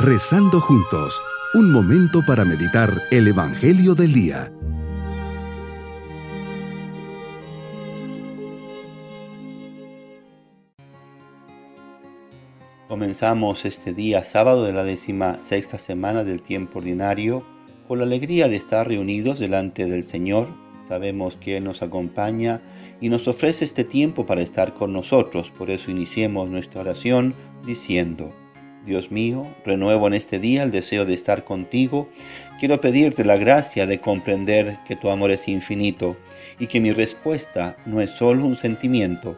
Rezando juntos, un momento para meditar el Evangelio del Día. Comenzamos este día sábado de la décima sexta semana del tiempo ordinario con la alegría de estar reunidos delante del Señor. Sabemos que Él nos acompaña y nos ofrece este tiempo para estar con nosotros. Por eso iniciemos nuestra oración diciendo, Dios mío, renuevo en este día el deseo de estar contigo. Quiero pedirte la gracia de comprender que tu amor es infinito y que mi respuesta no es solo un sentimiento.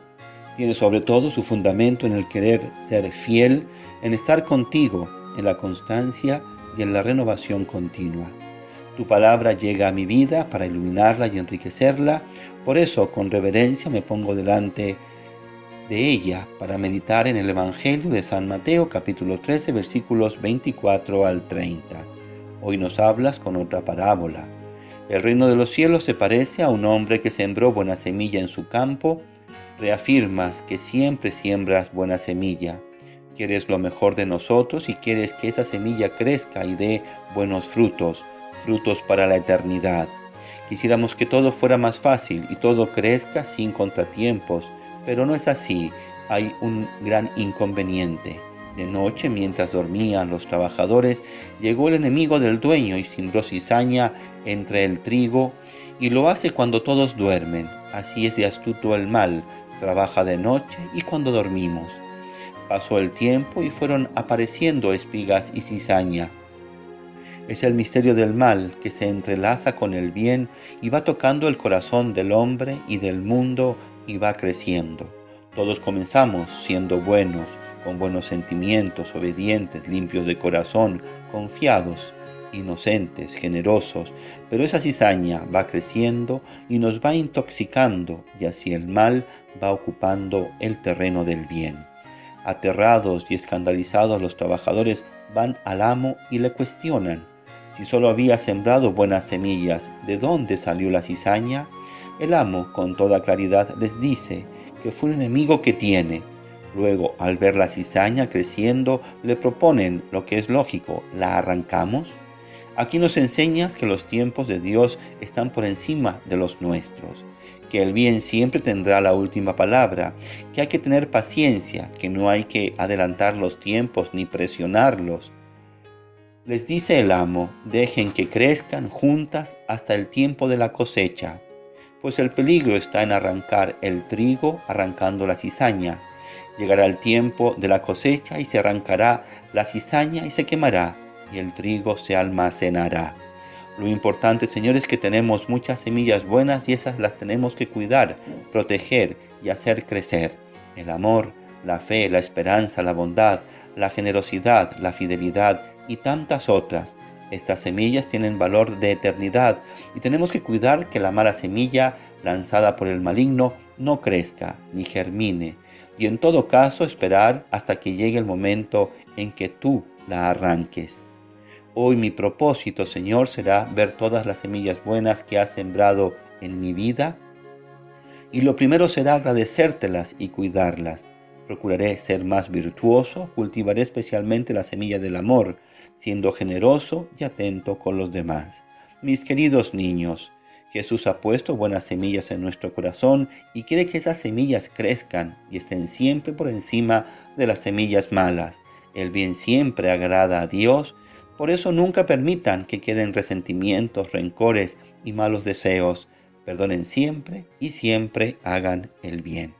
Tiene sobre todo su fundamento en el querer ser fiel, en estar contigo, en la constancia y en la renovación continua. Tu palabra llega a mi vida para iluminarla y enriquecerla por eso, con reverencia, me pongo delante de ella para meditar en el Evangelio de San Mateo capítulo 13 versículos 24 al 30. Hoy nos hablas con otra parábola. El reino de los cielos se parece a un hombre que sembró buena semilla en su campo. Reafirmas que siempre siembras buena semilla. Quieres lo mejor de nosotros y quieres que esa semilla crezca y dé buenos frutos, frutos para la eternidad. Quisiéramos que todo fuera más fácil y todo crezca sin contratiempos, pero no es así. Hay un gran inconveniente. De noche, mientras dormían los trabajadores, llegó el enemigo del dueño y sembró cizaña entre el trigo, y lo hace cuando todos duermen. Así es de astuto el mal, trabaja de noche y cuando dormimos. Pasó el tiempo y fueron apareciendo espigas y cizaña es el misterio del mal que se entrelaza con el bien y va tocando el corazón del hombre y del mundo y va creciendo. Todos comenzamos siendo buenos, con buenos sentimientos, obedientes, limpios de corazón, confiados, inocentes, generosos, pero esa cizaña va creciendo y nos va intoxicando y así el mal va ocupando el terreno del bien. Aterrados y escandalizados los trabajadores van al amo y le cuestionan si solo había sembrado buenas semillas, ¿de dónde salió la cizaña? El amo, con toda claridad, les dice que fue un enemigo que tiene. Luego, al ver la cizaña creciendo, le proponen lo que es lógico, ¿la arrancamos? Aquí nos enseñas que los tiempos de Dios están por encima de los nuestros, que el bien siempre tendrá la última palabra, que hay que tener paciencia, que no hay que adelantar los tiempos ni presionarlos, les dice el amo, dejen que crezcan juntas hasta el tiempo de la cosecha, pues el peligro está en arrancar el trigo arrancando la cizaña. Llegará el tiempo de la cosecha y se arrancará la cizaña y se quemará, y el trigo se almacenará. Lo importante, Señor, es que tenemos muchas semillas buenas y esas las tenemos que cuidar, proteger y hacer crecer. El amor, la fe, la esperanza, la bondad, la generosidad, la fidelidad, y tantas otras. Estas semillas tienen valor de eternidad y tenemos que cuidar que la mala semilla lanzada por el maligno no crezca ni germine y en todo caso esperar hasta que llegue el momento en que tú la arranques. Hoy mi propósito, Señor, será ver todas las semillas buenas que has sembrado en mi vida y lo primero será agradecértelas y cuidarlas. Procuraré ser más virtuoso, cultivaré especialmente la semilla del amor, siendo generoso y atento con los demás. Mis queridos niños, Jesús ha puesto buenas semillas en nuestro corazón y quiere que esas semillas crezcan y estén siempre por encima de las semillas malas. El bien siempre agrada a Dios, por eso nunca permitan que queden resentimientos, rencores y malos deseos. Perdonen siempre y siempre hagan el bien.